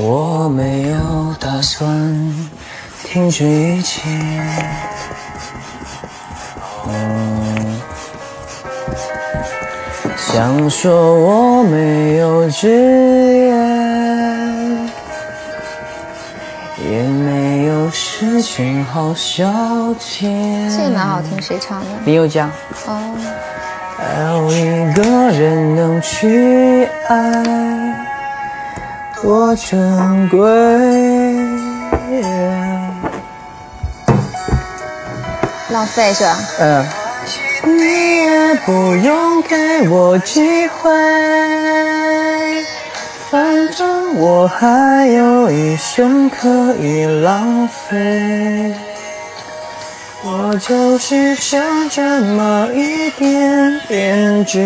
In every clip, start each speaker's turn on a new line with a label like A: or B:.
A: 我没有打算停止一切。哦，想说我没有职业，也没有事情好消遣。
B: 这也蛮好听，谁唱的？
A: 林宥嘉。
B: 哦，
A: 还有一个人能去爱，多珍贵。
B: 浪费是吧？
A: 嗯，你也不用给我机会，反正我还有一生可以浪费。我就是想这么一点点倔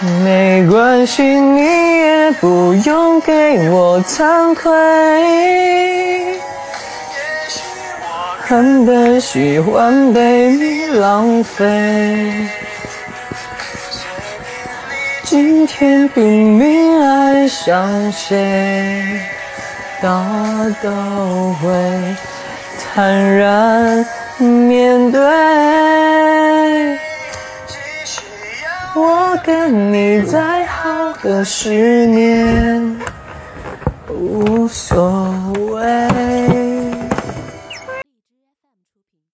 A: 没关系，你也不用给我惭愧。很的喜欢被你浪费，今天拼命爱上谁，他都会坦然面对。跟你再好的十年，无所。